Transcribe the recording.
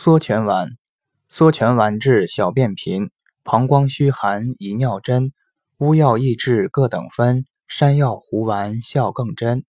缩泉丸缩泉丸治小便频膀胱虚寒遗尿真乌药益智各等分山药糊丸效更真。